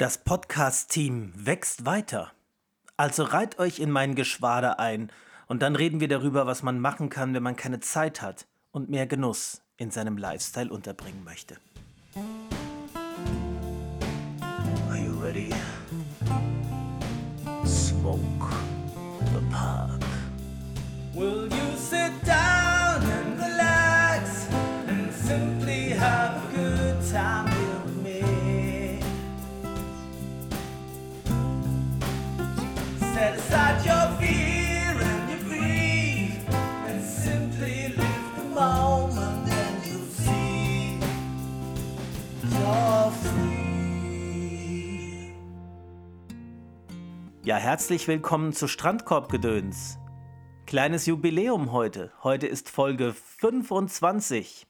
Das Podcast-Team wächst weiter. Also reiht euch in mein Geschwader ein und dann reden wir darüber, was man machen kann, wenn man keine Zeit hat und mehr Genuss in seinem Lifestyle unterbringen möchte. Are you ready? Smoke the park. Will you sit down Ja, herzlich willkommen zu Strandkorbgedöns. Kleines Jubiläum heute. Heute ist Folge 25.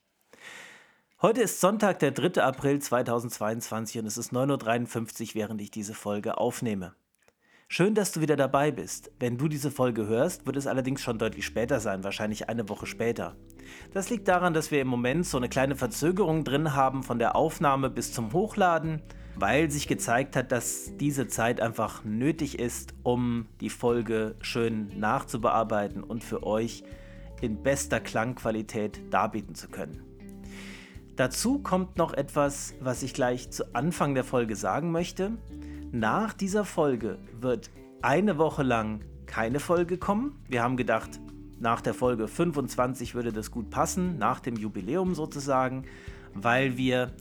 Heute ist Sonntag, der 3. April 2022 und es ist 9.53 Uhr, während ich diese Folge aufnehme. Schön, dass du wieder dabei bist. Wenn du diese Folge hörst, wird es allerdings schon deutlich später sein, wahrscheinlich eine Woche später. Das liegt daran, dass wir im Moment so eine kleine Verzögerung drin haben von der Aufnahme bis zum Hochladen, weil sich gezeigt hat, dass diese Zeit einfach nötig ist, um die Folge schön nachzubearbeiten und für euch in bester Klangqualität darbieten zu können. Dazu kommt noch etwas, was ich gleich zu Anfang der Folge sagen möchte. Nach dieser Folge wird eine Woche lang keine Folge kommen. Wir haben gedacht, nach der Folge 25 würde das gut passen, nach dem Jubiläum sozusagen, weil wir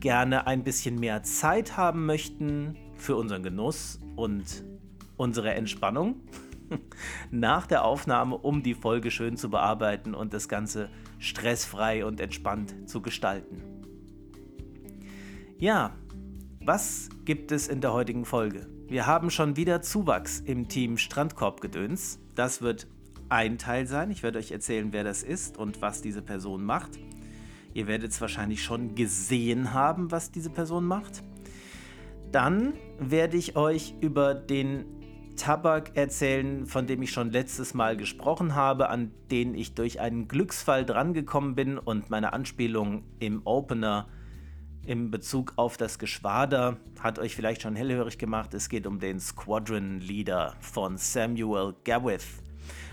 gerne ein bisschen mehr Zeit haben möchten für unseren Genuss und unsere Entspannung nach der Aufnahme, um die Folge schön zu bearbeiten und das Ganze stressfrei und entspannt zu gestalten. Ja, was gibt es in der heutigen Folge? Wir haben schon wieder Zuwachs im Team Strandkorbgedöns. Das wird ein Teil sein. Ich werde euch erzählen, wer das ist und was diese Person macht. Ihr werdet es wahrscheinlich schon gesehen haben, was diese Person macht. Dann werde ich euch über den Tabak erzählen, von dem ich schon letztes Mal gesprochen habe, an den ich durch einen Glücksfall drangekommen bin und meine Anspielung im Opener im Bezug auf das Geschwader hat euch vielleicht schon hellhörig gemacht. Es geht um den Squadron Leader von Samuel Gawith.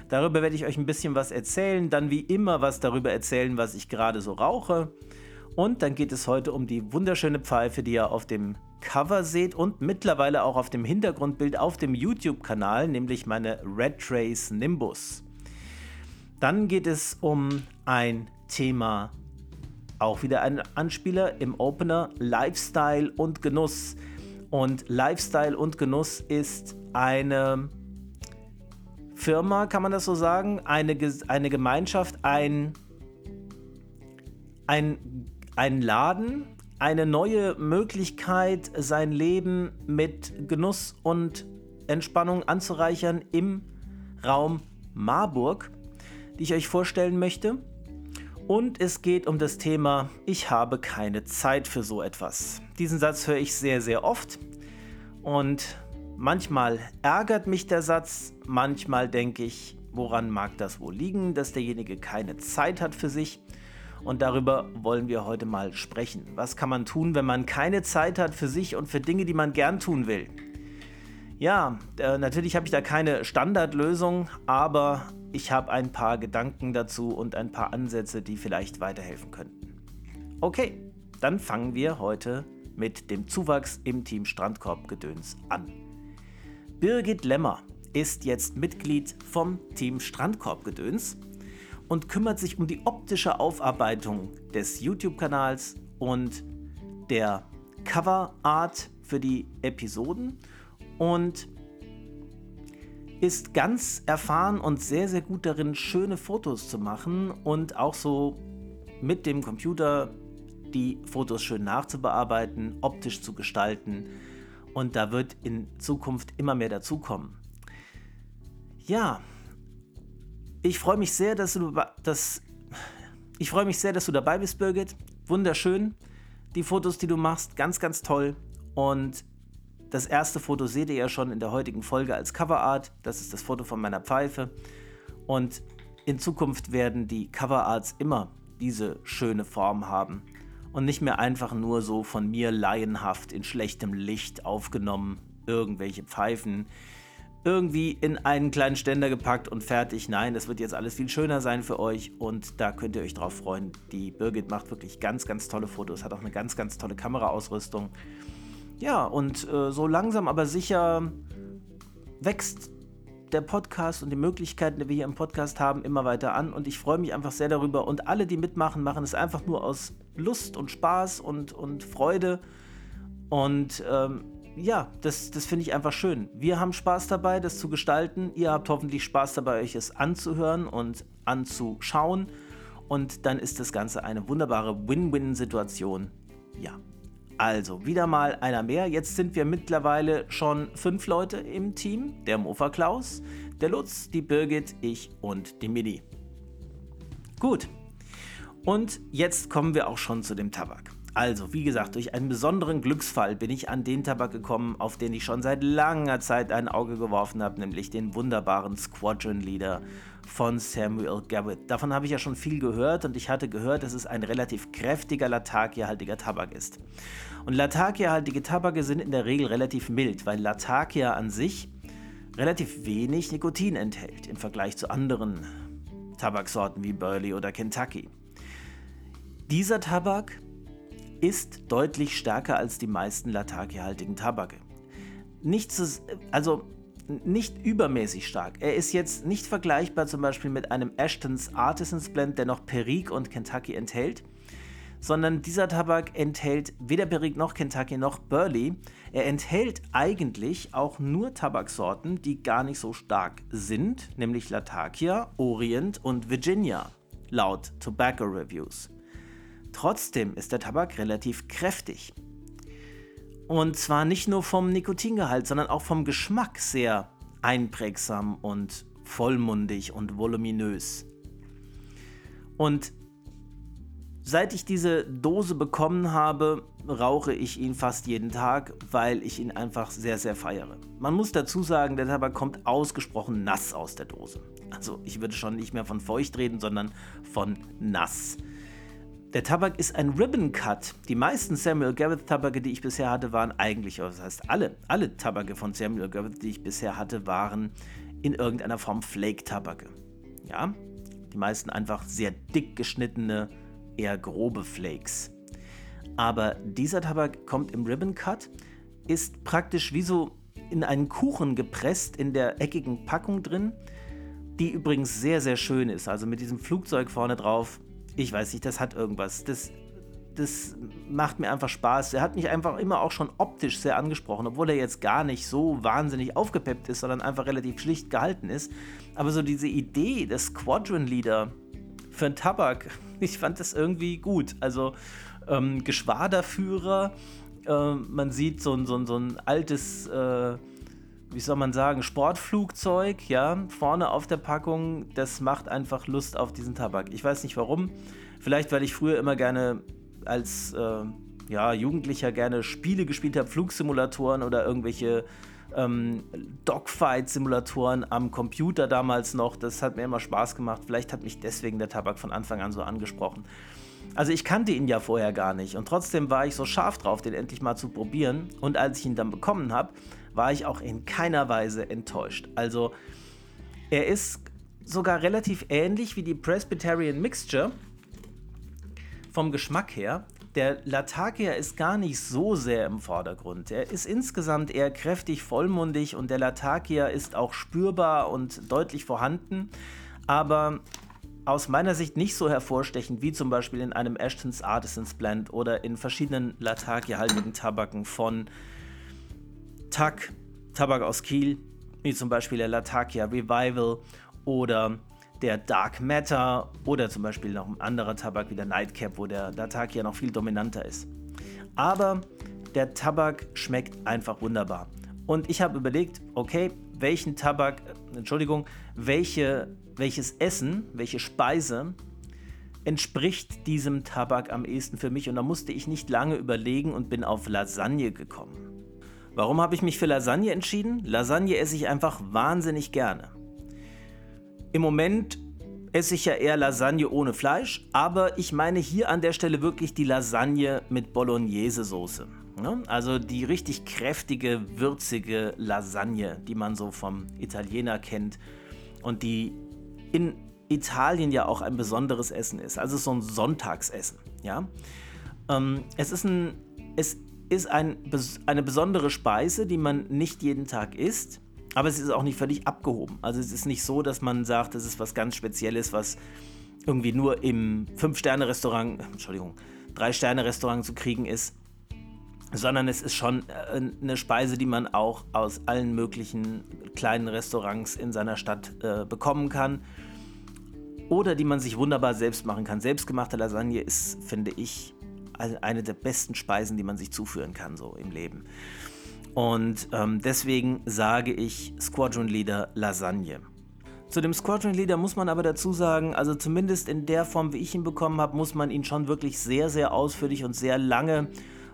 Darüber werde ich euch ein bisschen was erzählen, dann wie immer was darüber erzählen, was ich gerade so rauche. Und dann geht es heute um die wunderschöne Pfeife, die ihr auf dem Cover seht und mittlerweile auch auf dem Hintergrundbild auf dem YouTube-Kanal, nämlich meine Red Trace Nimbus. Dann geht es um ein Thema, auch wieder ein Anspieler im Opener, Lifestyle und Genuss. Und Lifestyle und Genuss ist eine Firma, kann man das so sagen, eine, eine Gemeinschaft, ein, ein, ein Laden, eine neue Möglichkeit, sein Leben mit Genuss und Entspannung anzureichern im Raum Marburg, die ich euch vorstellen möchte. Und es geht um das Thema, ich habe keine Zeit für so etwas. Diesen Satz höre ich sehr, sehr oft. Und Manchmal ärgert mich der Satz, manchmal denke ich, woran mag das wohl liegen, dass derjenige keine Zeit hat für sich. Und darüber wollen wir heute mal sprechen. Was kann man tun, wenn man keine Zeit hat für sich und für Dinge, die man gern tun will? Ja, äh, natürlich habe ich da keine Standardlösung, aber ich habe ein paar Gedanken dazu und ein paar Ansätze, die vielleicht weiterhelfen könnten. Okay, dann fangen wir heute mit dem Zuwachs im Team Strandkorb-Gedöns an. Birgit Lemmer ist jetzt Mitglied vom Team Strandkorbgedöns und kümmert sich um die optische Aufarbeitung des YouTube-Kanals und der Coverart für die Episoden und ist ganz erfahren und sehr, sehr gut darin, schöne Fotos zu machen und auch so mit dem Computer die Fotos schön nachzubearbeiten, optisch zu gestalten und da wird in Zukunft immer mehr dazukommen. Ja, ich freue mich sehr, dass du, dass, ich freue mich sehr, dass du dabei bist, Birgit. Wunderschön. Die Fotos, die du machst, ganz, ganz toll. Und das erste Foto seht ihr ja schon in der heutigen Folge als Coverart. Das ist das Foto von meiner Pfeife. Und in Zukunft werden die Coverarts immer diese schöne Form haben und nicht mehr einfach nur so von mir laienhaft in schlechtem Licht aufgenommen, irgendwelche Pfeifen irgendwie in einen kleinen Ständer gepackt und fertig. Nein, das wird jetzt alles viel schöner sein für euch und da könnt ihr euch drauf freuen. Die Birgit macht wirklich ganz, ganz tolle Fotos, hat auch eine ganz, ganz tolle Kameraausrüstung. Ja, und äh, so langsam aber sicher wächst der Podcast und die Möglichkeiten, die wir hier im Podcast haben, immer weiter an. Und ich freue mich einfach sehr darüber. Und alle, die mitmachen, machen es einfach nur aus Lust und Spaß und, und Freude. Und ähm, ja, das, das finde ich einfach schön. Wir haben Spaß dabei, das zu gestalten. Ihr habt hoffentlich Spaß dabei, euch es anzuhören und anzuschauen. Und dann ist das Ganze eine wunderbare Win-Win-Situation. Ja. Also, wieder mal einer mehr. Jetzt sind wir mittlerweile schon fünf Leute im Team. Der Mofa Klaus, der Lutz, die Birgit, ich und die Mini. Gut. Und jetzt kommen wir auch schon zu dem Tabak. Also, wie gesagt, durch einen besonderen Glücksfall bin ich an den Tabak gekommen, auf den ich schon seit langer Zeit ein Auge geworfen habe, nämlich den wunderbaren Squadron Leader von Samuel Garrett. Davon habe ich ja schon viel gehört und ich hatte gehört, dass es ein relativ kräftiger Latakia-haltiger Tabak ist. Und Latakia-haltige Tabake sind in der Regel relativ mild, weil Latakia an sich relativ wenig Nikotin enthält im Vergleich zu anderen Tabaksorten wie Burley oder Kentucky. Dieser Tabak ist deutlich stärker als die meisten Latakia-haltigen Tabake. Nicht, zu, also nicht übermäßig stark. Er ist jetzt nicht vergleichbar zum Beispiel mit einem Ashtons Artisans Blend, der noch Perique und Kentucky enthält, sondern dieser Tabak enthält weder Perique noch Kentucky noch Burley. Er enthält eigentlich auch nur Tabaksorten, die gar nicht so stark sind, nämlich Latakia, Orient und Virginia, laut Tobacco Reviews. Trotzdem ist der Tabak relativ kräftig. Und zwar nicht nur vom Nikotingehalt, sondern auch vom Geschmack sehr einprägsam und vollmundig und voluminös. Und seit ich diese Dose bekommen habe, rauche ich ihn fast jeden Tag, weil ich ihn einfach sehr, sehr feiere. Man muss dazu sagen, der Tabak kommt ausgesprochen nass aus der Dose. Also ich würde schon nicht mehr von feucht reden, sondern von nass. Der Tabak ist ein Ribbon Cut. Die meisten Samuel Garrett Tabake, die ich bisher hatte, waren eigentlich, das heißt alle, alle Tabake von Samuel Garrett, die ich bisher hatte, waren in irgendeiner Form Flake Tabake. Ja, die meisten einfach sehr dick geschnittene, eher grobe Flakes. Aber dieser Tabak kommt im Ribbon Cut, ist praktisch wie so in einen Kuchen gepresst in der eckigen Packung drin, die übrigens sehr, sehr schön ist. Also mit diesem Flugzeug vorne drauf ich weiß nicht, das hat irgendwas. Das, das macht mir einfach Spaß. Er hat mich einfach immer auch schon optisch sehr angesprochen, obwohl er jetzt gar nicht so wahnsinnig aufgepeppt ist, sondern einfach relativ schlicht gehalten ist. Aber so diese Idee des Squadron Leader für einen Tabak, ich fand das irgendwie gut. Also ähm, Geschwaderführer, äh, man sieht so, so, so ein altes. Äh, wie soll man sagen, Sportflugzeug, ja, vorne auf der Packung, das macht einfach Lust auf diesen Tabak. Ich weiß nicht warum. Vielleicht, weil ich früher immer gerne als äh, ja, Jugendlicher gerne Spiele gespielt habe, Flugsimulatoren oder irgendwelche ähm, Dogfight-Simulatoren am Computer damals noch. Das hat mir immer Spaß gemacht. Vielleicht hat mich deswegen der Tabak von Anfang an so angesprochen. Also ich kannte ihn ja vorher gar nicht und trotzdem war ich so scharf drauf, den endlich mal zu probieren. Und als ich ihn dann bekommen habe, war ich auch in keiner Weise enttäuscht. Also er ist sogar relativ ähnlich wie die Presbyterian Mixture vom Geschmack her. Der Latakia ist gar nicht so sehr im Vordergrund. Er ist insgesamt eher kräftig vollmundig und der Latakia ist auch spürbar und deutlich vorhanden, aber aus meiner Sicht nicht so hervorstechend wie zum Beispiel in einem Ashton's Artisans Blend oder in verschiedenen Latakia-haltigen Tabaken von TAC, Tabak aus Kiel, wie zum Beispiel der Latakia Revival oder der Dark Matter oder zum Beispiel noch ein anderer Tabak wie der Nightcap, wo der Latakia noch viel dominanter ist. Aber der Tabak schmeckt einfach wunderbar. Und ich habe überlegt, okay, welchen Tabak, Entschuldigung, welche, welches Essen, welche Speise entspricht diesem Tabak am ehesten für mich? Und da musste ich nicht lange überlegen und bin auf Lasagne gekommen. Warum habe ich mich für Lasagne entschieden? Lasagne esse ich einfach wahnsinnig gerne. Im Moment esse ich ja eher Lasagne ohne Fleisch, aber ich meine hier an der Stelle wirklich die Lasagne mit Bolognese-Soße. Ne? Also die richtig kräftige, würzige Lasagne, die man so vom Italiener kennt und die in Italien ja auch ein besonderes Essen ist. Also so ein Sonntagsessen. Ja? Ähm, es ist, ein, es ist ein, eine besondere Speise, die man nicht jeden Tag isst, aber es ist auch nicht völlig abgehoben. Also es ist nicht so, dass man sagt, das ist was ganz Spezielles, was irgendwie nur im Fünf-Sterne-Restaurant, Entschuldigung, Drei-Sterne-Restaurant zu kriegen ist, sondern es ist schon äh, eine Speise, die man auch aus allen möglichen kleinen Restaurants in seiner Stadt äh, bekommen kann oder die man sich wunderbar selbst machen kann. Selbstgemachte Lasagne ist, finde ich, eine der besten Speisen, die man sich zuführen kann so im Leben. Und ähm, deswegen sage ich Squadron Leader Lasagne. Zu dem Squadron Leader muss man aber dazu sagen, also zumindest in der Form, wie ich ihn bekommen habe, muss man ihn schon wirklich sehr, sehr ausführlich und sehr lange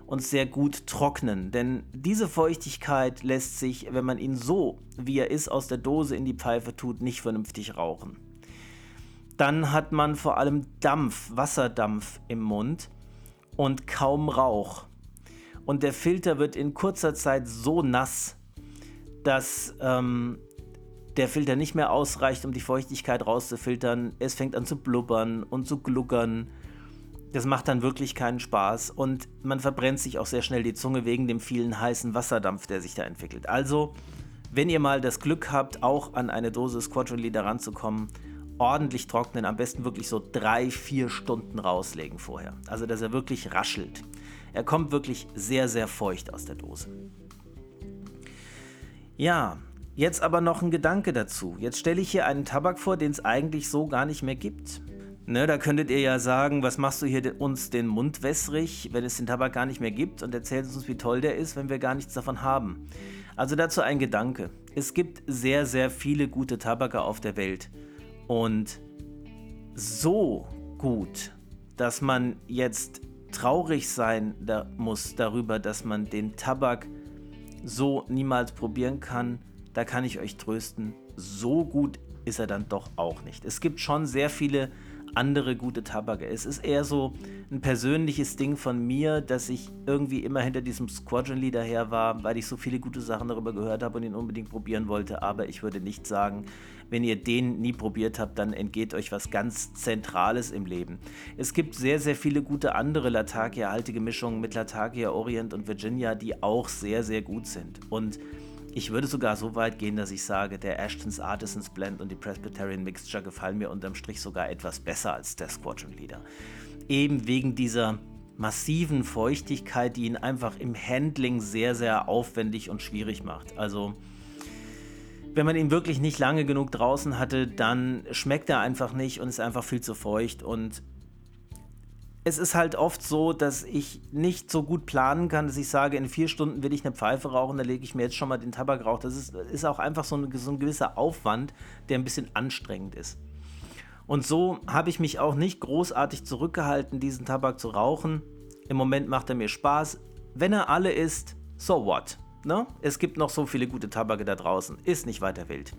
und sehr gut trocknen. Denn diese Feuchtigkeit lässt sich, wenn man ihn so, wie er ist, aus der Dose in die Pfeife tut, nicht vernünftig rauchen. Dann hat man vor allem Dampf, Wasserdampf im Mund und kaum Rauch. Und der Filter wird in kurzer Zeit so nass, dass ähm, der Filter nicht mehr ausreicht, um die Feuchtigkeit rauszufiltern. Es fängt an zu blubbern und zu gluckern das macht dann wirklich keinen Spaß und man verbrennt sich auch sehr schnell die Zunge wegen dem vielen heißen Wasserdampf, der sich da entwickelt. Also, wenn ihr mal das Glück habt, auch an eine Dose Squadron Leader ranzukommen, ordentlich trocknen, am besten wirklich so drei, vier Stunden rauslegen vorher. Also, dass er wirklich raschelt. Er kommt wirklich sehr, sehr feucht aus der Dose. Ja, jetzt aber noch ein Gedanke dazu. Jetzt stelle ich hier einen Tabak vor, den es eigentlich so gar nicht mehr gibt. Ne, da könntet ihr ja sagen, was machst du hier uns den Mund wässrig, wenn es den Tabak gar nicht mehr gibt und erzählst uns, wie toll der ist, wenn wir gar nichts davon haben. Also dazu ein Gedanke. Es gibt sehr, sehr viele gute Tabake auf der Welt. Und so gut, dass man jetzt traurig sein da muss darüber, dass man den Tabak so niemals probieren kann, da kann ich euch trösten. So gut ist er dann doch auch nicht. Es gibt schon sehr viele andere gute Tabake. Es ist eher so ein persönliches Ding von mir, dass ich irgendwie immer hinter diesem Squadron Leader her war, weil ich so viele gute Sachen darüber gehört habe und ihn unbedingt probieren wollte. Aber ich würde nicht sagen, wenn ihr den nie probiert habt, dann entgeht euch was ganz Zentrales im Leben. Es gibt sehr, sehr viele gute andere Latakia-haltige Mischungen mit Latakia Orient und Virginia, die auch sehr, sehr gut sind. Und ich würde sogar so weit gehen, dass ich sage, der Ashton's Artisans Blend und die Presbyterian Mixture gefallen mir unterm Strich sogar etwas besser als der Squadron Leader. Eben wegen dieser massiven Feuchtigkeit, die ihn einfach im Handling sehr, sehr aufwendig und schwierig macht. Also, wenn man ihn wirklich nicht lange genug draußen hatte, dann schmeckt er einfach nicht und ist einfach viel zu feucht und es ist halt oft so, dass ich nicht so gut planen kann, dass ich sage, in vier Stunden will ich eine Pfeife rauchen, da lege ich mir jetzt schon mal den Tabak rauch. Das ist, ist auch einfach so, ein, so ein gewisser Aufwand, der ein bisschen anstrengend ist. Und so habe ich mich auch nicht großartig zurückgehalten, diesen Tabak zu rauchen. Im Moment macht er mir Spaß. Wenn er alle ist, so what? Ne? Es gibt noch so viele gute Tabake da draußen. Ist nicht weiter wild.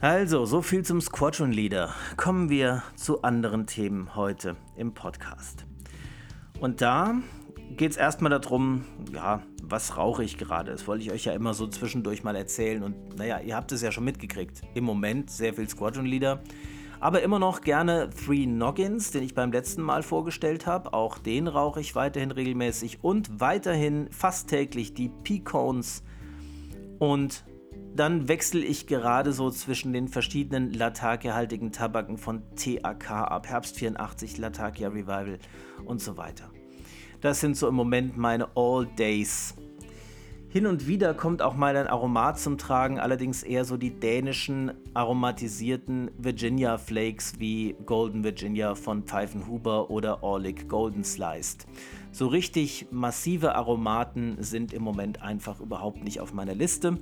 Also, so viel zum Squadron Leader. Kommen wir zu anderen Themen heute im Podcast. Und da geht es erstmal darum, ja, was rauche ich gerade? Das wollte ich euch ja immer so zwischendurch mal erzählen. Und naja, ihr habt es ja schon mitgekriegt. Im Moment sehr viel Squadron Leader. Aber immer noch gerne Three Noggins, den ich beim letzten Mal vorgestellt habe. Auch den rauche ich weiterhin regelmäßig. Und weiterhin fast täglich die P-Cones und dann wechsle ich gerade so zwischen den verschiedenen Latakia-haltigen Tabaken von TAK ab. Herbst 84, Latakia Revival und so weiter. Das sind so im Moment meine All Days. Hin und wieder kommt auch mal ein Aromat zum Tragen, allerdings eher so die dänischen aromatisierten Virginia Flakes wie Golden Virginia von Pfeifenhuber oder Orlik Golden Sliced. So richtig massive Aromaten sind im Moment einfach überhaupt nicht auf meiner Liste.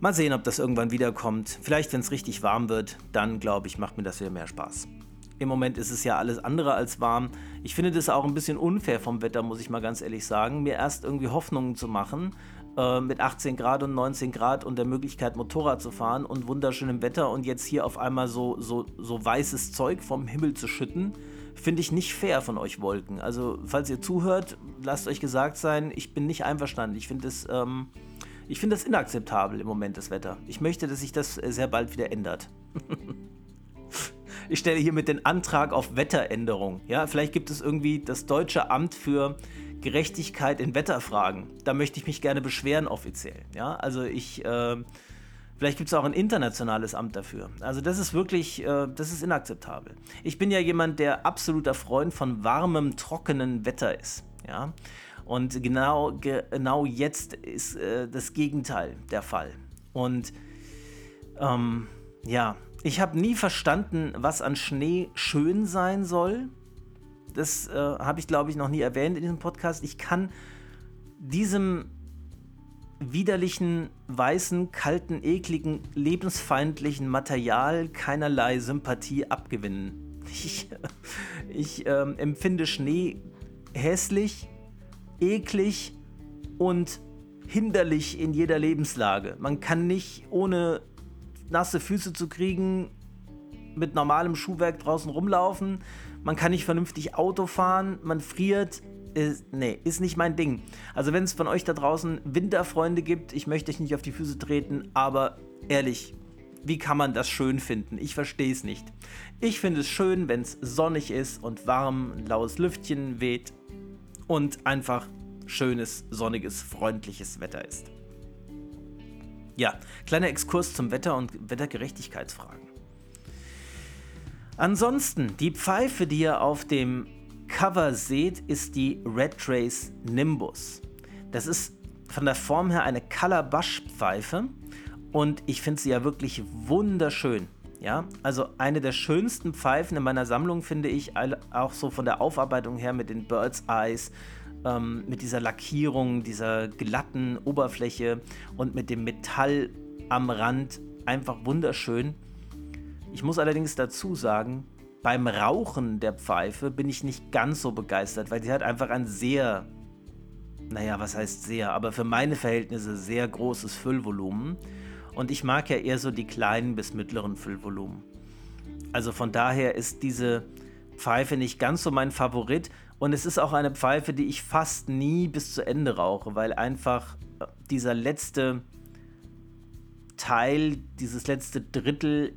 Mal sehen, ob das irgendwann wiederkommt. Vielleicht, wenn es richtig warm wird, dann glaube ich, macht mir das wieder mehr Spaß. Im Moment ist es ja alles andere als warm. Ich finde das auch ein bisschen unfair vom Wetter, muss ich mal ganz ehrlich sagen, mir erst irgendwie Hoffnungen zu machen, äh, mit 18 Grad und 19 Grad und der Möglichkeit Motorrad zu fahren und wunderschönem Wetter und jetzt hier auf einmal so, so, so weißes Zeug vom Himmel zu schütten, finde ich nicht fair von euch Wolken. Also falls ihr zuhört, lasst euch gesagt sein, ich bin nicht einverstanden. Ich finde es... Ähm, ich finde das inakzeptabel im Moment, das Wetter. Ich möchte, dass sich das äh, sehr bald wieder ändert. ich stelle hiermit den Antrag auf Wetteränderung. Ja, vielleicht gibt es irgendwie das Deutsche Amt für Gerechtigkeit in Wetterfragen. Da möchte ich mich gerne beschweren offiziell. Ja, also ich, äh, vielleicht gibt es auch ein internationales Amt dafür. Also das ist wirklich, äh, das ist inakzeptabel. Ich bin ja jemand, der absoluter Freund von warmem, trockenen Wetter ist. Ja, und genau, genau jetzt ist äh, das Gegenteil der Fall. Und ähm, ja, ich habe nie verstanden, was an Schnee schön sein soll. Das äh, habe ich, glaube ich, noch nie erwähnt in diesem Podcast. Ich kann diesem widerlichen, weißen, kalten, ekligen, lebensfeindlichen Material keinerlei Sympathie abgewinnen. Ich, ich äh, empfinde Schnee hässlich, eklig und hinderlich in jeder Lebenslage. Man kann nicht ohne nasse Füße zu kriegen mit normalem Schuhwerk draußen rumlaufen. Man kann nicht vernünftig Auto fahren, man friert. Ist, nee, ist nicht mein Ding. Also wenn es von euch da draußen Winterfreunde gibt, ich möchte euch nicht auf die Füße treten, aber ehrlich, wie kann man das schön finden? Ich verstehe es nicht. Ich finde es schön, wenn es sonnig ist und warm, ein laues Lüftchen weht und einfach schönes, sonniges, freundliches Wetter ist. Ja, kleiner Exkurs zum Wetter und Wettergerechtigkeitsfragen. Ansonsten, die Pfeife, die ihr auf dem Cover seht, ist die Red Trace Nimbus. Das ist von der Form her eine Calabash-Pfeife und ich finde sie ja wirklich wunderschön. Ja, also eine der schönsten Pfeifen in meiner Sammlung finde ich auch so von der Aufarbeitung her mit den Bird's Eyes, ähm, mit dieser Lackierung, dieser glatten Oberfläche und mit dem Metall am Rand einfach wunderschön. Ich muss allerdings dazu sagen, beim Rauchen der Pfeife bin ich nicht ganz so begeistert, weil sie hat einfach ein sehr, naja, was heißt sehr, aber für meine Verhältnisse sehr großes Füllvolumen. Und ich mag ja eher so die kleinen bis mittleren Füllvolumen. Also von daher ist diese Pfeife nicht ganz so mein Favorit. Und es ist auch eine Pfeife, die ich fast nie bis zu Ende rauche, weil einfach äh, dieser letzte Teil, dieses letzte Drittel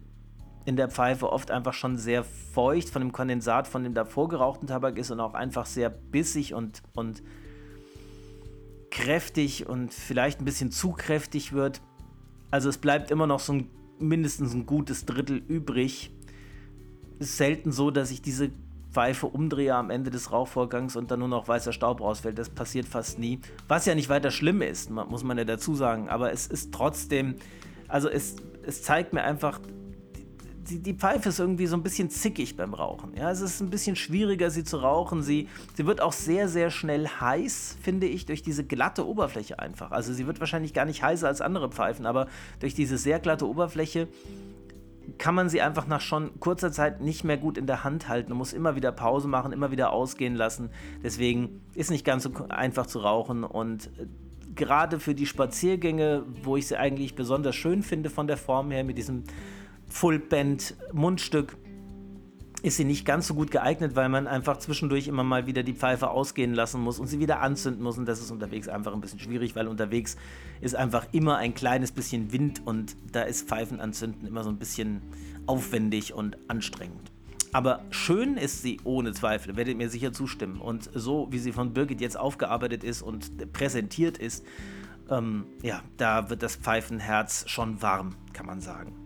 in der Pfeife oft einfach schon sehr feucht von dem Kondensat von dem davor gerauchten Tabak ist und auch einfach sehr bissig und, und kräftig und vielleicht ein bisschen zu kräftig wird. Also es bleibt immer noch so ein mindestens ein gutes Drittel übrig. Es ist selten so, dass ich diese Pfeife umdrehe am Ende des Rauchvorgangs und dann nur noch weißer Staub rausfällt. Das passiert fast nie. Was ja nicht weiter schlimm ist, muss man ja dazu sagen. Aber es ist trotzdem, also es, es zeigt mir einfach, die, die, Pfeife ist irgendwie so ein bisschen zickig beim Rauchen. Ja, es ist ein bisschen schwieriger, sie zu rauchen. Sie, sie wird auch sehr, sehr schnell heiß, finde ich, durch diese glatte Oberfläche einfach. Also sie wird wahrscheinlich gar nicht heißer als andere Pfeifen, aber durch diese sehr glatte Oberfläche kann man sie einfach nach schon kurzer Zeit nicht mehr gut in der Hand halten und muss immer wieder Pause machen, immer wieder ausgehen lassen. Deswegen ist nicht ganz so einfach zu rauchen und äh, gerade für die Spaziergänge, wo ich sie eigentlich besonders schön finde von der Form her mit diesem Full-Band-Mundstück ist sie nicht ganz so gut geeignet, weil man einfach zwischendurch immer mal wieder die Pfeife ausgehen lassen muss und sie wieder anzünden muss. Und das ist unterwegs einfach ein bisschen schwierig, weil unterwegs ist einfach immer ein kleines bisschen Wind und da ist Pfeifenanzünden immer so ein bisschen aufwendig und anstrengend. Aber schön ist sie ohne Zweifel, werdet mir sicher zustimmen. Und so wie sie von Birgit jetzt aufgearbeitet ist und präsentiert ist, ähm, ja, da wird das Pfeifenherz schon warm, kann man sagen.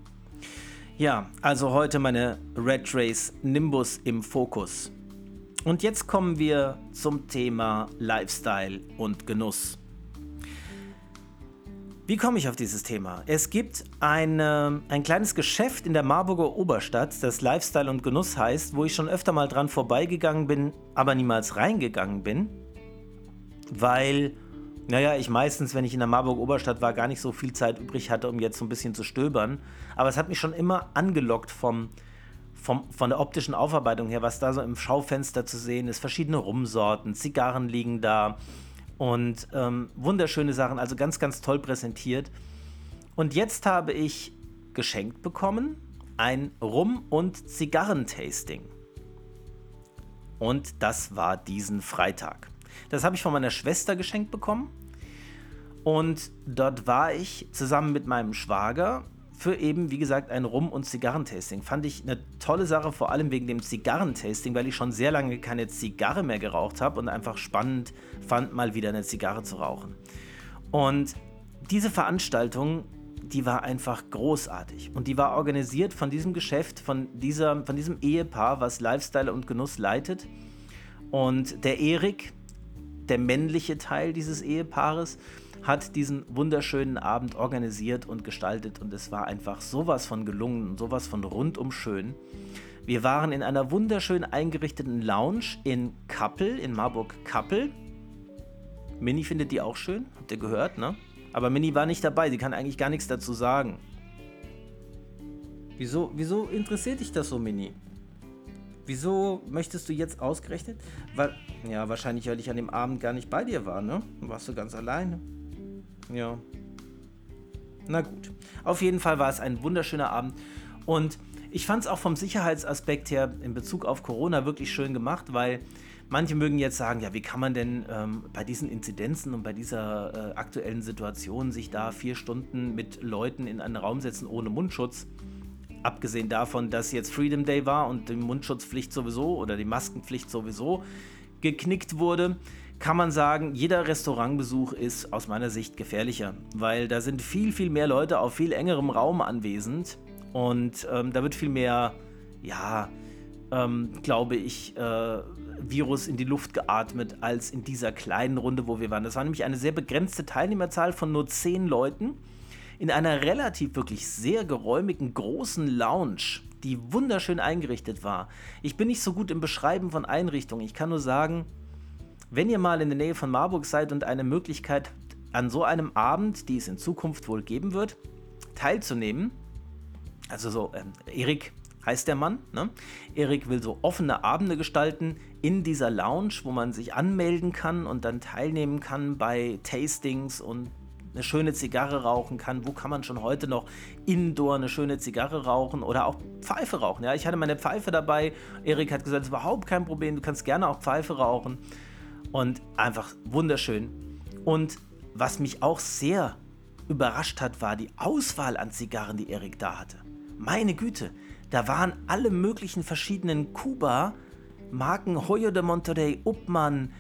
Ja, also heute meine Red Race Nimbus im Fokus. Und jetzt kommen wir zum Thema Lifestyle und Genuss. Wie komme ich auf dieses Thema? Es gibt eine, ein kleines Geschäft in der Marburger Oberstadt, das Lifestyle und Genuss heißt, wo ich schon öfter mal dran vorbeigegangen bin, aber niemals reingegangen bin, weil naja, ich meistens, wenn ich in der Marburg Oberstadt war, gar nicht so viel Zeit übrig hatte, um jetzt so ein bisschen zu stöbern. Aber es hat mich schon immer angelockt vom, vom, von der optischen Aufarbeitung her, was da so im Schaufenster zu sehen ist. Verschiedene Rumsorten, Zigarren liegen da, Und ähm, wunderschöne Sachen, also ganz, ganz toll präsentiert. Und jetzt habe ich geschenkt bekommen ein Rum- und Zigarrentasting. Und das war diesen Freitag. Das habe ich von meiner Schwester geschenkt bekommen. Und dort war ich zusammen mit meinem Schwager für eben, wie gesagt, ein Rum- und Zigarrentasting. Fand ich eine tolle Sache, vor allem wegen dem Zigarrentasting, weil ich schon sehr lange keine Zigarre mehr geraucht habe und einfach spannend fand, mal wieder eine Zigarre zu rauchen. Und diese Veranstaltung, die war einfach großartig. Und die war organisiert von diesem Geschäft, von, dieser, von diesem Ehepaar, was Lifestyle und Genuss leitet. Und der Erik, der männliche Teil dieses Ehepaares, hat diesen wunderschönen Abend organisiert und gestaltet und es war einfach sowas von gelungen und sowas von rundum schön. Wir waren in einer wunderschön eingerichteten Lounge in Kappel, in Marburg-Kappel. Mini findet die auch schön, habt ihr gehört, ne? Aber Mini war nicht dabei, sie kann eigentlich gar nichts dazu sagen. Wieso, wieso interessiert dich das so, Mini? Wieso möchtest du jetzt ausgerechnet? Weil, ja, wahrscheinlich, weil ich an dem Abend gar nicht bei dir war, ne? Warst du ganz alleine. Ja. Na gut. Auf jeden Fall war es ein wunderschöner Abend. Und ich fand es auch vom Sicherheitsaspekt her in Bezug auf Corona wirklich schön gemacht, weil manche mögen jetzt sagen, ja, wie kann man denn ähm, bei diesen Inzidenzen und bei dieser äh, aktuellen Situation sich da vier Stunden mit Leuten in einen Raum setzen ohne Mundschutz? Abgesehen davon, dass jetzt Freedom Day war und die Mundschutzpflicht sowieso oder die Maskenpflicht sowieso geknickt wurde, kann man sagen, jeder Restaurantbesuch ist aus meiner Sicht gefährlicher, weil da sind viel, viel mehr Leute auf viel engerem Raum anwesend und ähm, da wird viel mehr, ja, ähm, glaube ich, äh, Virus in die Luft geatmet als in dieser kleinen Runde, wo wir waren. Das war nämlich eine sehr begrenzte Teilnehmerzahl von nur zehn Leuten in einer relativ wirklich sehr geräumigen großen Lounge, die wunderschön eingerichtet war. Ich bin nicht so gut im Beschreiben von Einrichtungen. Ich kann nur sagen, wenn ihr mal in der Nähe von Marburg seid und eine Möglichkeit an so einem Abend, die es in Zukunft wohl geben wird, teilzunehmen, also so, ähm, Erik heißt der Mann, ne? Erik will so offene Abende gestalten in dieser Lounge, wo man sich anmelden kann und dann teilnehmen kann bei Tastings und eine schöne Zigarre rauchen kann. Wo kann man schon heute noch indoor eine schöne Zigarre rauchen oder auch Pfeife rauchen? Ja, ich hatte meine Pfeife dabei. Erik hat gesagt, es ist überhaupt kein Problem, du kannst gerne auch Pfeife rauchen. Und einfach wunderschön. Und was mich auch sehr überrascht hat, war die Auswahl an Zigarren, die Erik da hatte. Meine Güte, da waren alle möglichen verschiedenen Kuba, Marken Hoyo de Monterrey, Uppmann,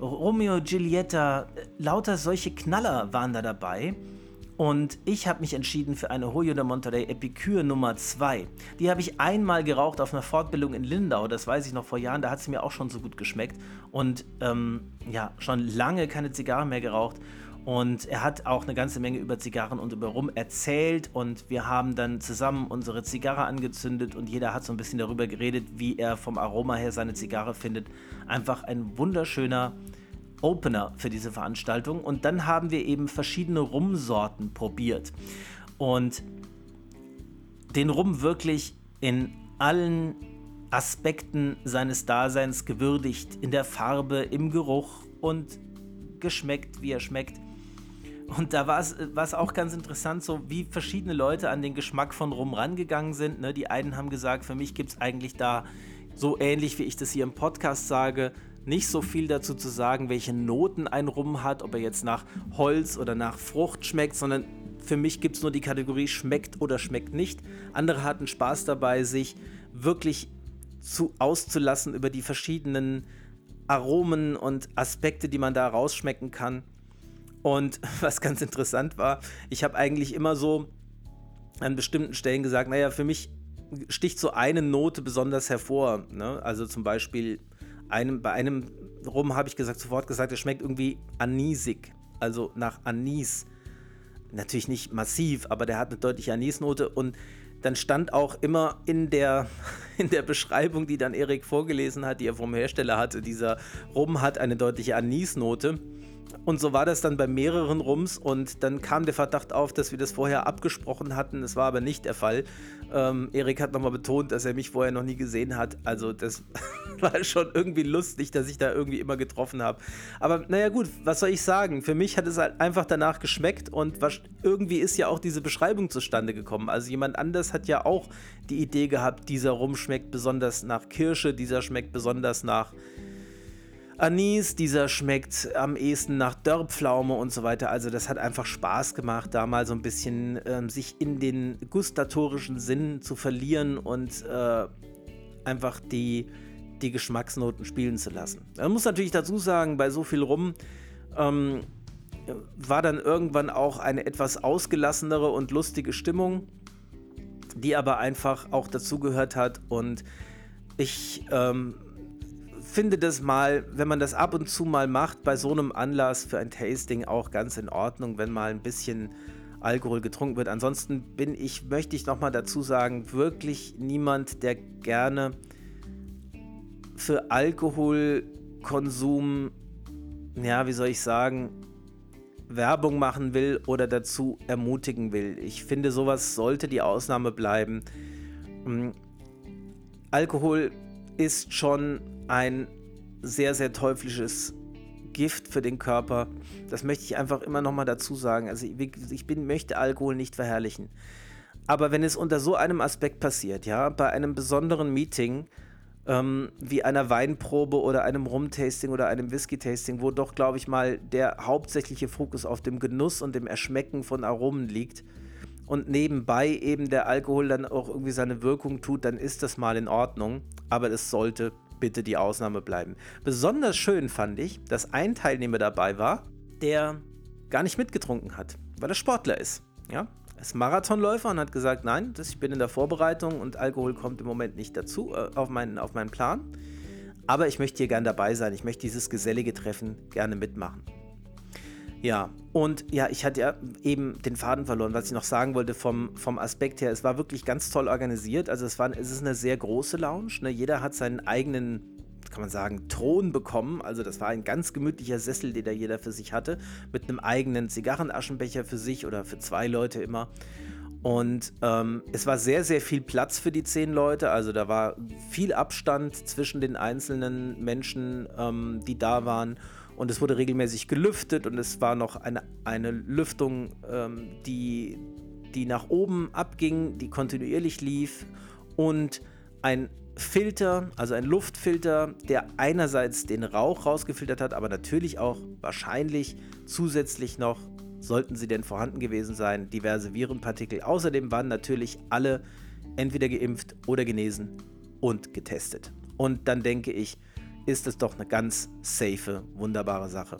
Romeo Giulietta, lauter solche Knaller waren da dabei. Und ich habe mich entschieden für eine Hoyo de Monterrey Epicure Nummer 2. Die habe ich einmal geraucht auf einer Fortbildung in Lindau, das weiß ich noch vor Jahren, da hat sie mir auch schon so gut geschmeckt. Und ähm, ja, schon lange keine Zigarren mehr geraucht. Und er hat auch eine ganze Menge über Zigarren und über Rum erzählt. Und wir haben dann zusammen unsere Zigarre angezündet und jeder hat so ein bisschen darüber geredet, wie er vom Aroma her seine Zigarre findet. Einfach ein wunderschöner Opener für diese Veranstaltung. Und dann haben wir eben verschiedene Rumsorten probiert. Und den Rum wirklich in allen Aspekten seines Daseins gewürdigt. In der Farbe, im Geruch und geschmeckt, wie er schmeckt. Und da war es auch ganz interessant, so wie verschiedene Leute an den Geschmack von Rum rangegangen sind. Ne? Die einen haben gesagt, für mich gibt es eigentlich da so ähnlich, wie ich das hier im Podcast sage, nicht so viel dazu zu sagen, welche Noten ein Rum hat, ob er jetzt nach Holz oder nach Frucht schmeckt, sondern für mich gibt es nur die Kategorie schmeckt oder schmeckt nicht. Andere hatten Spaß dabei, sich wirklich zu, auszulassen über die verschiedenen Aromen und Aspekte, die man da rausschmecken kann. Und was ganz interessant war, ich habe eigentlich immer so an bestimmten Stellen gesagt, naja, für mich sticht so eine Note besonders hervor. Ne? Also zum Beispiel einem, bei einem Rum habe ich gesagt, sofort gesagt, es schmeckt irgendwie anisig, also nach Anis. Natürlich nicht massiv, aber der hat eine deutliche Anisnote und dann stand auch immer in der, in der Beschreibung, die dann Erik vorgelesen hat, die er vom Hersteller hatte, dieser Rum hat eine deutliche Anisnote. Und so war das dann bei mehreren Rums und dann kam der Verdacht auf, dass wir das vorher abgesprochen hatten. Es war aber nicht der Fall. Ähm, Erik hat nochmal betont, dass er mich vorher noch nie gesehen hat. Also das war schon irgendwie lustig, dass ich da irgendwie immer getroffen habe. Aber naja gut, was soll ich sagen? Für mich hat es halt einfach danach geschmeckt und irgendwie ist ja auch diese Beschreibung zustande gekommen. Also jemand anders hat ja auch die Idee gehabt, dieser Rum schmeckt besonders nach Kirsche, dieser schmeckt besonders nach Anis, dieser schmeckt am ehesten nach Dörrpflaume und so weiter. Also das hat einfach Spaß gemacht, da mal so ein bisschen ähm, sich in den gustatorischen Sinn zu verlieren und äh, einfach die, die Geschmacksnoten spielen zu lassen. Man muss natürlich dazu sagen, bei so viel rum ähm, war dann irgendwann auch eine etwas ausgelassenere und lustige Stimmung, die aber einfach auch dazugehört hat und ich ähm, finde das mal, wenn man das ab und zu mal macht, bei so einem Anlass für ein Tasting auch ganz in Ordnung, wenn mal ein bisschen Alkohol getrunken wird. Ansonsten bin ich, möchte ich nochmal dazu sagen, wirklich niemand, der gerne für Alkoholkonsum, ja, wie soll ich sagen, Werbung machen will oder dazu ermutigen will. Ich finde, sowas sollte die Ausnahme bleiben. Hm, Alkohol ist schon ein sehr, sehr teuflisches Gift für den Körper. Das möchte ich einfach immer noch mal dazu sagen. Also ich, ich bin, möchte Alkohol nicht verherrlichen. Aber wenn es unter so einem Aspekt passiert, ja, bei einem besonderen Meeting, ähm, wie einer Weinprobe oder einem Rum-Tasting oder einem Whisky-Tasting, wo doch, glaube ich mal, der hauptsächliche Fokus auf dem Genuss und dem Erschmecken von Aromen liegt und nebenbei eben der Alkohol dann auch irgendwie seine Wirkung tut, dann ist das mal in Ordnung. Aber es sollte bitte die Ausnahme bleiben. Besonders schön fand ich, dass ein Teilnehmer dabei war, der gar nicht mitgetrunken hat, weil er Sportler ist. Ja, er ist Marathonläufer und hat gesagt, nein, ich bin in der Vorbereitung und Alkohol kommt im Moment nicht dazu äh, auf, meinen, auf meinen Plan. Aber ich möchte hier gerne dabei sein. Ich möchte dieses gesellige Treffen gerne mitmachen. Ja, und ja, ich hatte ja eben den Faden verloren, was ich noch sagen wollte vom, vom Aspekt her. Es war wirklich ganz toll organisiert. Also es, war, es ist eine sehr große Lounge. Ne? Jeder hat seinen eigenen, kann man sagen, Thron bekommen. Also das war ein ganz gemütlicher Sessel, den da jeder für sich hatte. Mit einem eigenen Zigarrenaschenbecher für sich oder für zwei Leute immer. Und ähm, es war sehr, sehr viel Platz für die zehn Leute. Also da war viel Abstand zwischen den einzelnen Menschen, ähm, die da waren und es wurde regelmäßig gelüftet und es war noch eine, eine Lüftung, ähm, die, die nach oben abging, die kontinuierlich lief und ein Filter, also ein Luftfilter, der einerseits den Rauch rausgefiltert hat, aber natürlich auch wahrscheinlich zusätzlich noch, sollten sie denn vorhanden gewesen sein, diverse Virenpartikel. Außerdem waren natürlich alle entweder geimpft oder genesen und getestet. Und dann denke ich, ist es doch eine ganz safe, wunderbare Sache.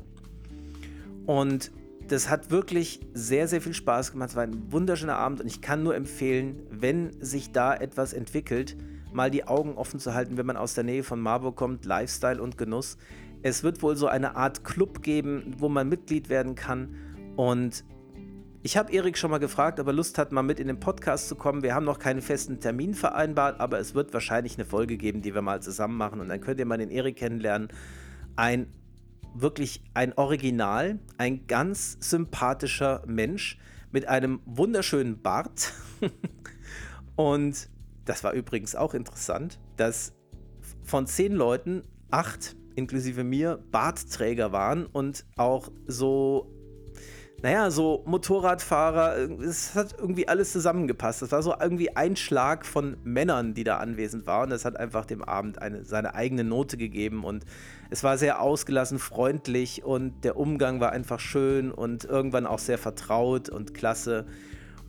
Und das hat wirklich sehr, sehr viel Spaß gemacht. Es war ein wunderschöner Abend und ich kann nur empfehlen, wenn sich da etwas entwickelt, mal die Augen offen zu halten, wenn man aus der Nähe von Marburg kommt, Lifestyle und Genuss. Es wird wohl so eine Art Club geben, wo man Mitglied werden kann und ich habe Erik schon mal gefragt, ob er Lust hat, mal mit in den Podcast zu kommen. Wir haben noch keinen festen Termin vereinbart, aber es wird wahrscheinlich eine Folge geben, die wir mal zusammen machen. Und dann könnt ihr mal den Erik kennenlernen. Ein wirklich ein Original, ein ganz sympathischer Mensch mit einem wunderschönen Bart. und das war übrigens auch interessant, dass von zehn Leuten acht inklusive mir Bartträger waren und auch so naja, so Motorradfahrer, es hat irgendwie alles zusammengepasst. Das war so irgendwie ein Schlag von Männern, die da anwesend waren. Das hat einfach dem Abend eine, seine eigene Note gegeben und es war sehr ausgelassen, freundlich und der Umgang war einfach schön und irgendwann auch sehr vertraut und klasse.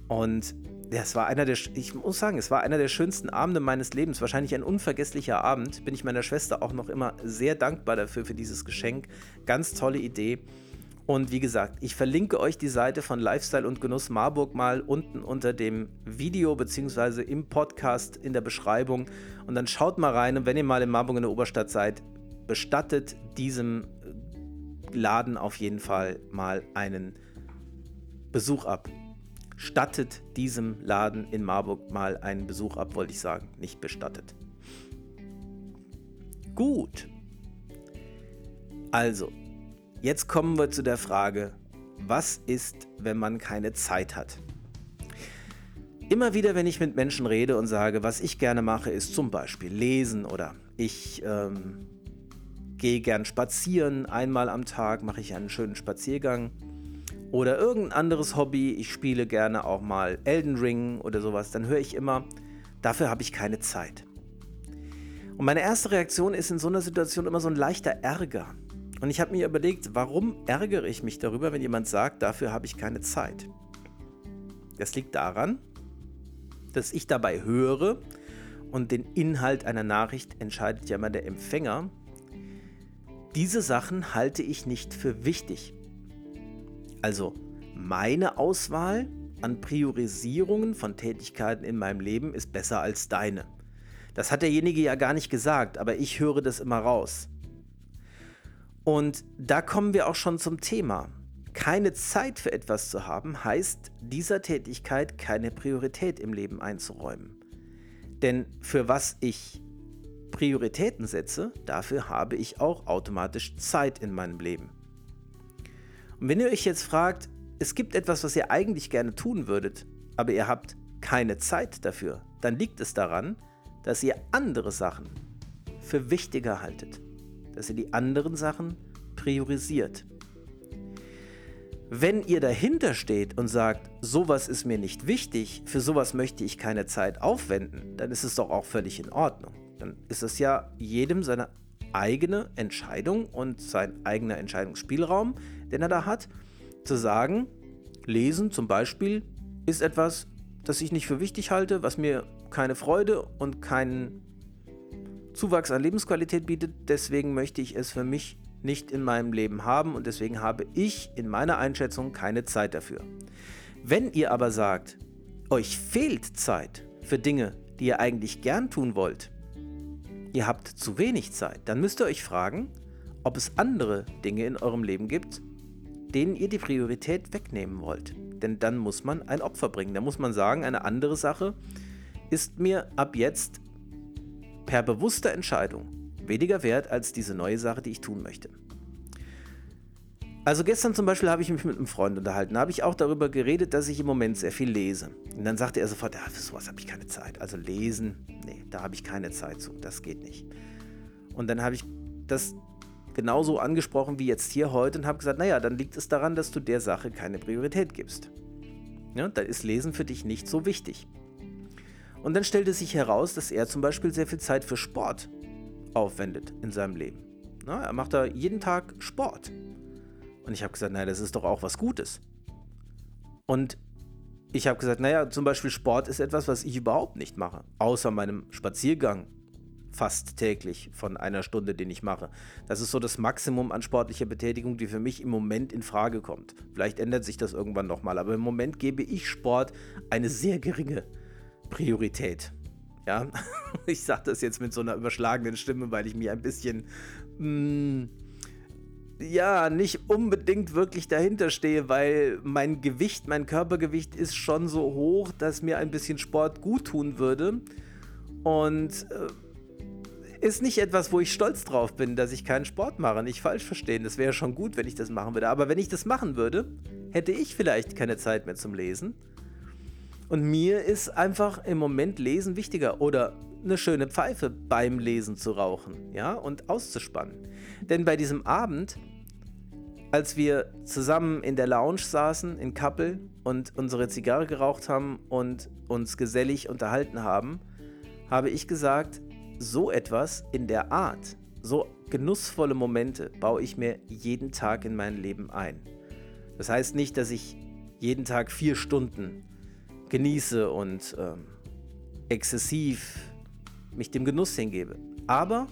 Und ja, es war einer der, ich muss sagen, es war einer der schönsten Abende meines Lebens. Wahrscheinlich ein unvergesslicher Abend. Bin ich meiner Schwester auch noch immer sehr dankbar dafür, für dieses Geschenk. Ganz tolle Idee. Und wie gesagt, ich verlinke euch die Seite von Lifestyle und Genuss Marburg mal unten unter dem Video bzw. im Podcast in der Beschreibung. Und dann schaut mal rein und wenn ihr mal in Marburg in der Oberstadt seid, bestattet diesem Laden auf jeden Fall mal einen Besuch ab. Stattet diesem Laden in Marburg mal einen Besuch ab, wollte ich sagen, nicht bestattet. Gut. Also, Jetzt kommen wir zu der Frage, was ist, wenn man keine Zeit hat? Immer wieder, wenn ich mit Menschen rede und sage, was ich gerne mache, ist zum Beispiel lesen oder ich ähm, gehe gern spazieren. Einmal am Tag mache ich einen schönen Spaziergang. Oder irgendein anderes Hobby. Ich spiele gerne auch mal Elden Ring oder sowas. Dann höre ich immer, dafür habe ich keine Zeit. Und meine erste Reaktion ist in so einer Situation immer so ein leichter Ärger. Und ich habe mir überlegt, warum ärgere ich mich darüber, wenn jemand sagt, dafür habe ich keine Zeit? Das liegt daran, dass ich dabei höre und den Inhalt einer Nachricht entscheidet ja immer der Empfänger. Diese Sachen halte ich nicht für wichtig. Also meine Auswahl an Priorisierungen von Tätigkeiten in meinem Leben ist besser als deine. Das hat derjenige ja gar nicht gesagt, aber ich höre das immer raus. Und da kommen wir auch schon zum Thema. Keine Zeit für etwas zu haben, heißt dieser Tätigkeit keine Priorität im Leben einzuräumen. Denn für was ich Prioritäten setze, dafür habe ich auch automatisch Zeit in meinem Leben. Und wenn ihr euch jetzt fragt, es gibt etwas, was ihr eigentlich gerne tun würdet, aber ihr habt keine Zeit dafür, dann liegt es daran, dass ihr andere Sachen für wichtiger haltet, dass ihr die anderen Sachen priorisiert. Wenn ihr dahinter steht und sagt, sowas ist mir nicht wichtig, für sowas möchte ich keine Zeit aufwenden, dann ist es doch auch völlig in Ordnung. Dann ist es ja jedem seine eigene Entscheidung und sein eigener Entscheidungsspielraum, den er da hat, zu sagen, lesen zum Beispiel ist etwas, das ich nicht für wichtig halte, was mir keine Freude und keinen Zuwachs an Lebensqualität bietet, deswegen möchte ich es für mich nicht in meinem Leben haben und deswegen habe ich in meiner Einschätzung keine Zeit dafür. Wenn ihr aber sagt, euch fehlt Zeit für Dinge, die ihr eigentlich gern tun wollt, ihr habt zu wenig Zeit, dann müsst ihr euch fragen, ob es andere Dinge in eurem Leben gibt, denen ihr die Priorität wegnehmen wollt. Denn dann muss man ein Opfer bringen. Da muss man sagen, eine andere Sache ist mir ab jetzt per bewusster Entscheidung weniger wert als diese neue Sache, die ich tun möchte. Also gestern zum Beispiel habe ich mich mit einem Freund unterhalten. Da habe ich auch darüber geredet, dass ich im Moment sehr viel lese. Und dann sagte er sofort, ja, für sowas habe ich keine Zeit. Also lesen, nee, da habe ich keine Zeit zu. Das geht nicht. Und dann habe ich das genauso angesprochen wie jetzt hier heute und habe gesagt, naja, dann liegt es daran, dass du der Sache keine Priorität gibst. Ja, dann ist Lesen für dich nicht so wichtig. Und dann stellte sich heraus, dass er zum Beispiel sehr viel Zeit für Sport aufwendet in seinem Leben. Na, er macht da jeden Tag Sport. Und ich habe gesagt, naja, das ist doch auch was Gutes. Und ich habe gesagt, naja, zum Beispiel Sport ist etwas, was ich überhaupt nicht mache, außer meinem Spaziergang fast täglich von einer Stunde, den ich mache. Das ist so das Maximum an sportlicher Betätigung, die für mich im Moment in Frage kommt. Vielleicht ändert sich das irgendwann nochmal, aber im Moment gebe ich Sport eine sehr geringe Priorität. Ja, ich sage das jetzt mit so einer überschlagenen Stimme, weil ich mir ein bisschen, mh, mm, ja, nicht unbedingt wirklich dahinter stehe, weil mein Gewicht, mein Körpergewicht ist schon so hoch, dass mir ein bisschen Sport gut tun würde. Und äh, ist nicht etwas, wo ich stolz drauf bin, dass ich keinen Sport mache. Nicht falsch verstehen. Das wäre schon gut, wenn ich das machen würde. Aber wenn ich das machen würde, hätte ich vielleicht keine Zeit mehr zum Lesen und mir ist einfach im Moment Lesen wichtiger oder eine schöne Pfeife beim Lesen zu rauchen, ja, und auszuspannen. Denn bei diesem Abend, als wir zusammen in der Lounge saßen in Kappel und unsere Zigarre geraucht haben und uns gesellig unterhalten haben, habe ich gesagt, so etwas in der Art, so genussvolle Momente baue ich mir jeden Tag in mein Leben ein. Das heißt nicht, dass ich jeden Tag vier Stunden genieße und ähm, exzessiv mich dem Genuss hingebe. Aber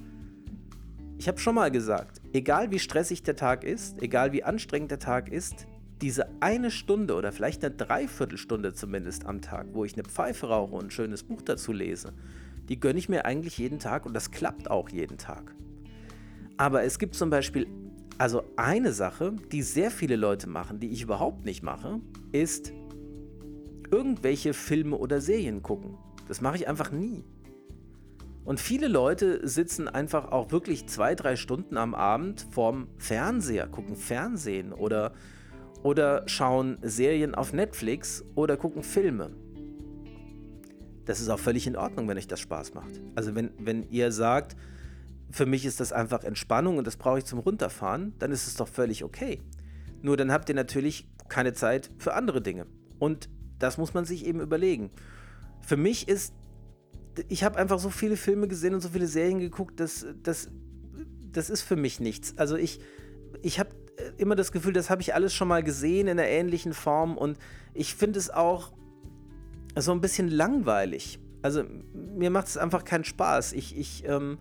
ich habe schon mal gesagt, egal wie stressig der Tag ist, egal wie anstrengend der Tag ist, diese eine Stunde oder vielleicht eine Dreiviertelstunde zumindest am Tag, wo ich eine Pfeife rauche und ein schönes Buch dazu lese, die gönne ich mir eigentlich jeden Tag und das klappt auch jeden Tag. Aber es gibt zum Beispiel, also eine Sache, die sehr viele Leute machen, die ich überhaupt nicht mache, ist irgendwelche Filme oder Serien gucken. Das mache ich einfach nie. Und viele Leute sitzen einfach auch wirklich zwei, drei Stunden am Abend vorm Fernseher, gucken Fernsehen oder, oder schauen Serien auf Netflix oder gucken Filme. Das ist auch völlig in Ordnung, wenn euch das Spaß macht. Also wenn, wenn ihr sagt, für mich ist das einfach Entspannung und das brauche ich zum Runterfahren, dann ist es doch völlig okay. Nur dann habt ihr natürlich keine Zeit für andere Dinge. Und das muss man sich eben überlegen. Für mich ist, ich habe einfach so viele Filme gesehen und so viele Serien geguckt, dass das, das ist für mich nichts. Also ich, ich habe immer das Gefühl, das habe ich alles schon mal gesehen in einer ähnlichen Form und ich finde es auch so ein bisschen langweilig. Also mir macht es einfach keinen Spaß. Ich, ich ähm,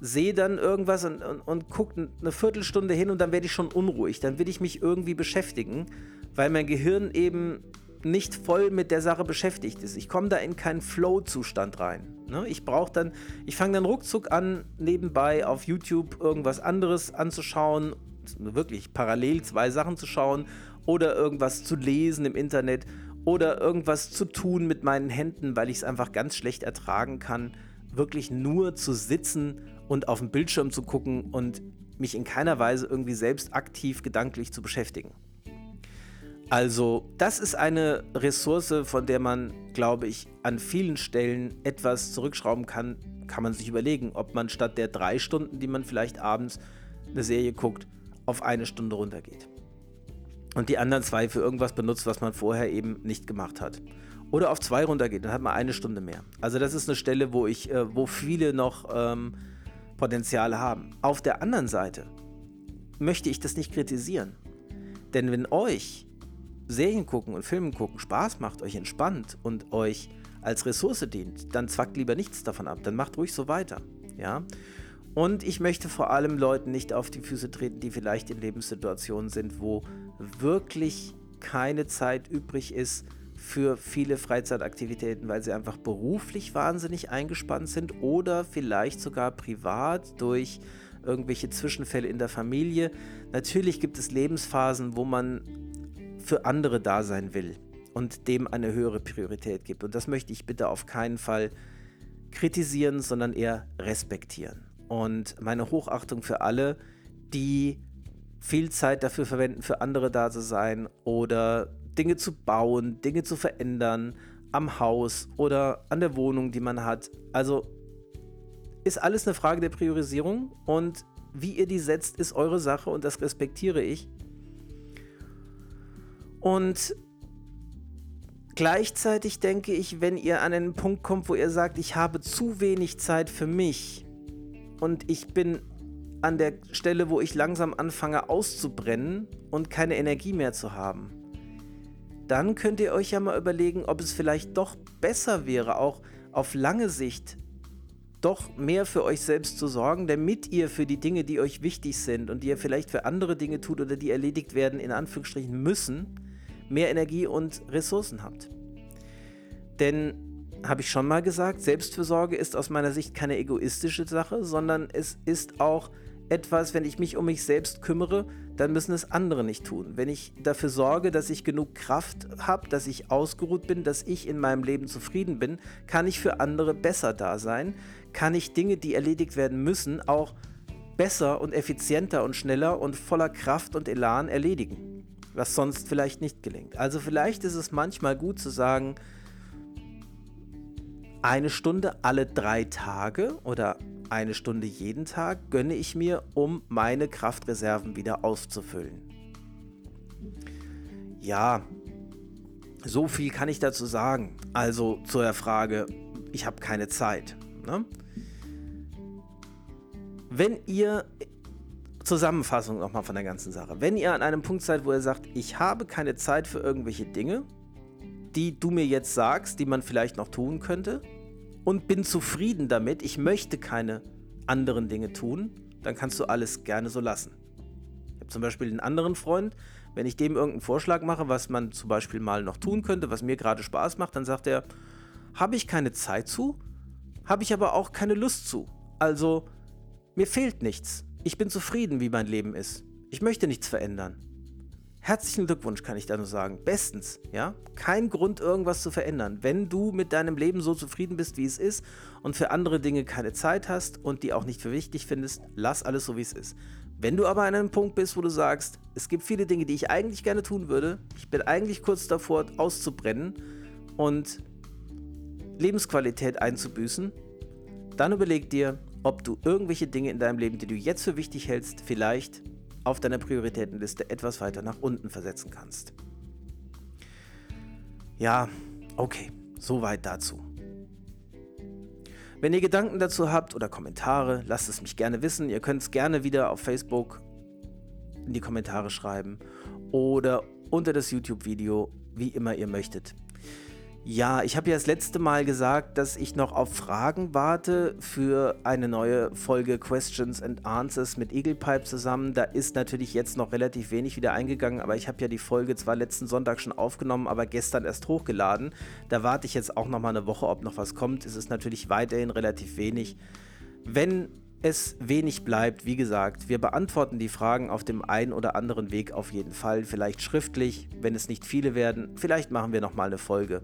sehe dann irgendwas und, und, und gucke eine Viertelstunde hin und dann werde ich schon unruhig. Dann will ich mich irgendwie beschäftigen, weil mein Gehirn eben nicht voll mit der Sache beschäftigt ist. Ich komme da in keinen Flow-Zustand rein. Ne? Ich brauche dann, ich fange dann ruckzuck an, nebenbei auf YouTube irgendwas anderes anzuschauen, wirklich parallel zwei Sachen zu schauen oder irgendwas zu lesen im Internet oder irgendwas zu tun mit meinen Händen, weil ich es einfach ganz schlecht ertragen kann, wirklich nur zu sitzen und auf den Bildschirm zu gucken und mich in keiner Weise irgendwie selbst aktiv gedanklich zu beschäftigen. Also, das ist eine Ressource, von der man, glaube ich, an vielen Stellen etwas zurückschrauben kann. Kann man sich überlegen, ob man statt der drei Stunden, die man vielleicht abends eine Serie guckt, auf eine Stunde runtergeht und die anderen zwei für irgendwas benutzt, was man vorher eben nicht gemacht hat. Oder auf zwei runtergeht, dann hat man eine Stunde mehr. Also das ist eine Stelle, wo ich, äh, wo viele noch ähm, Potenzial haben. Auf der anderen Seite möchte ich das nicht kritisieren. Denn wenn euch Serien gucken und Filme gucken Spaß macht, euch entspannt und euch als Ressource dient, dann zwackt lieber nichts davon ab. Dann macht ruhig so weiter. Ja. Und ich möchte vor allem Leuten nicht auf die Füße treten, die vielleicht in Lebenssituationen sind, wo wirklich keine Zeit übrig ist für viele Freizeitaktivitäten, weil sie einfach beruflich wahnsinnig eingespannt sind oder vielleicht sogar privat durch irgendwelche Zwischenfälle in der Familie. Natürlich gibt es Lebensphasen, wo man für andere da sein will und dem eine höhere Priorität gibt. Und das möchte ich bitte auf keinen Fall kritisieren, sondern eher respektieren. Und meine Hochachtung für alle, die viel Zeit dafür verwenden, für andere da zu sein oder Dinge zu bauen, Dinge zu verändern am Haus oder an der Wohnung, die man hat. Also ist alles eine Frage der Priorisierung und wie ihr die setzt, ist eure Sache und das respektiere ich. Und gleichzeitig denke ich, wenn ihr an einen Punkt kommt, wo ihr sagt, ich habe zu wenig Zeit für mich und ich bin an der Stelle, wo ich langsam anfange auszubrennen und keine Energie mehr zu haben. Dann könnt ihr euch ja mal überlegen, ob es vielleicht doch besser wäre, auch auf lange Sicht doch mehr für euch selbst zu sorgen, damit ihr für die Dinge, die euch wichtig sind und die ihr vielleicht für andere Dinge tut oder die erledigt werden, in Anführungsstrichen müssen, mehr Energie und Ressourcen habt. Denn, habe ich schon mal gesagt, Selbstfürsorge ist aus meiner Sicht keine egoistische Sache, sondern es ist auch etwas, wenn ich mich um mich selbst kümmere, dann müssen es andere nicht tun. Wenn ich dafür sorge, dass ich genug Kraft habe, dass ich ausgeruht bin, dass ich in meinem Leben zufrieden bin, kann ich für andere besser da sein, kann ich Dinge, die erledigt werden müssen, auch besser und effizienter und schneller und voller Kraft und Elan erledigen, was sonst vielleicht nicht gelingt. Also vielleicht ist es manchmal gut zu sagen, eine Stunde alle drei Tage oder eine Stunde jeden Tag gönne ich mir, um meine Kraftreserven wieder auszufüllen. Ja, so viel kann ich dazu sagen. Also zur Frage, ich habe keine Zeit. Ne? Wenn ihr, Zusammenfassung nochmal von der ganzen Sache, wenn ihr an einem Punkt seid, wo ihr sagt, ich habe keine Zeit für irgendwelche Dinge, die du mir jetzt sagst, die man vielleicht noch tun könnte, und bin zufrieden damit, ich möchte keine anderen Dinge tun, dann kannst du alles gerne so lassen. Ich habe zum Beispiel einen anderen Freund, wenn ich dem irgendeinen Vorschlag mache, was man zum Beispiel mal noch tun könnte, was mir gerade Spaß macht, dann sagt er, habe ich keine Zeit zu, habe ich aber auch keine Lust zu. Also, mir fehlt nichts. Ich bin zufrieden, wie mein Leben ist. Ich möchte nichts verändern. Herzlichen Glückwunsch, kann ich da nur sagen. Bestens, ja? Kein Grund, irgendwas zu verändern. Wenn du mit deinem Leben so zufrieden bist, wie es ist und für andere Dinge keine Zeit hast und die auch nicht für wichtig findest, lass alles so, wie es ist. Wenn du aber an einem Punkt bist, wo du sagst, es gibt viele Dinge, die ich eigentlich gerne tun würde, ich bin eigentlich kurz davor, auszubrennen und Lebensqualität einzubüßen, dann überleg dir, ob du irgendwelche Dinge in deinem Leben, die du jetzt für wichtig hältst, vielleicht auf deiner Prioritätenliste etwas weiter nach unten versetzen kannst. Ja, okay, soweit dazu. Wenn ihr Gedanken dazu habt oder Kommentare, lasst es mich gerne wissen. Ihr könnt es gerne wieder auf Facebook in die Kommentare schreiben oder unter das YouTube-Video, wie immer ihr möchtet. Ja, ich habe ja das letzte Mal gesagt, dass ich noch auf Fragen warte für eine neue Folge Questions and Answers mit Eaglepipe zusammen. Da ist natürlich jetzt noch relativ wenig wieder eingegangen, aber ich habe ja die Folge zwar letzten Sonntag schon aufgenommen, aber gestern erst hochgeladen. Da warte ich jetzt auch noch mal eine Woche, ob noch was kommt. Es ist natürlich weiterhin relativ wenig. Wenn es wenig bleibt, wie gesagt, wir beantworten die Fragen auf dem einen oder anderen Weg auf jeden Fall, vielleicht schriftlich, wenn es nicht viele werden, vielleicht machen wir noch mal eine Folge.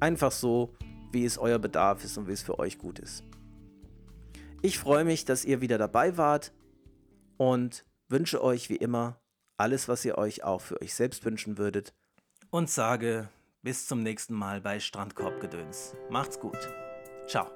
Einfach so, wie es euer Bedarf ist und wie es für euch gut ist. Ich freue mich, dass ihr wieder dabei wart und wünsche euch wie immer alles, was ihr euch auch für euch selbst wünschen würdet. Und sage bis zum nächsten Mal bei Strandkorbgedöns. Macht's gut. Ciao.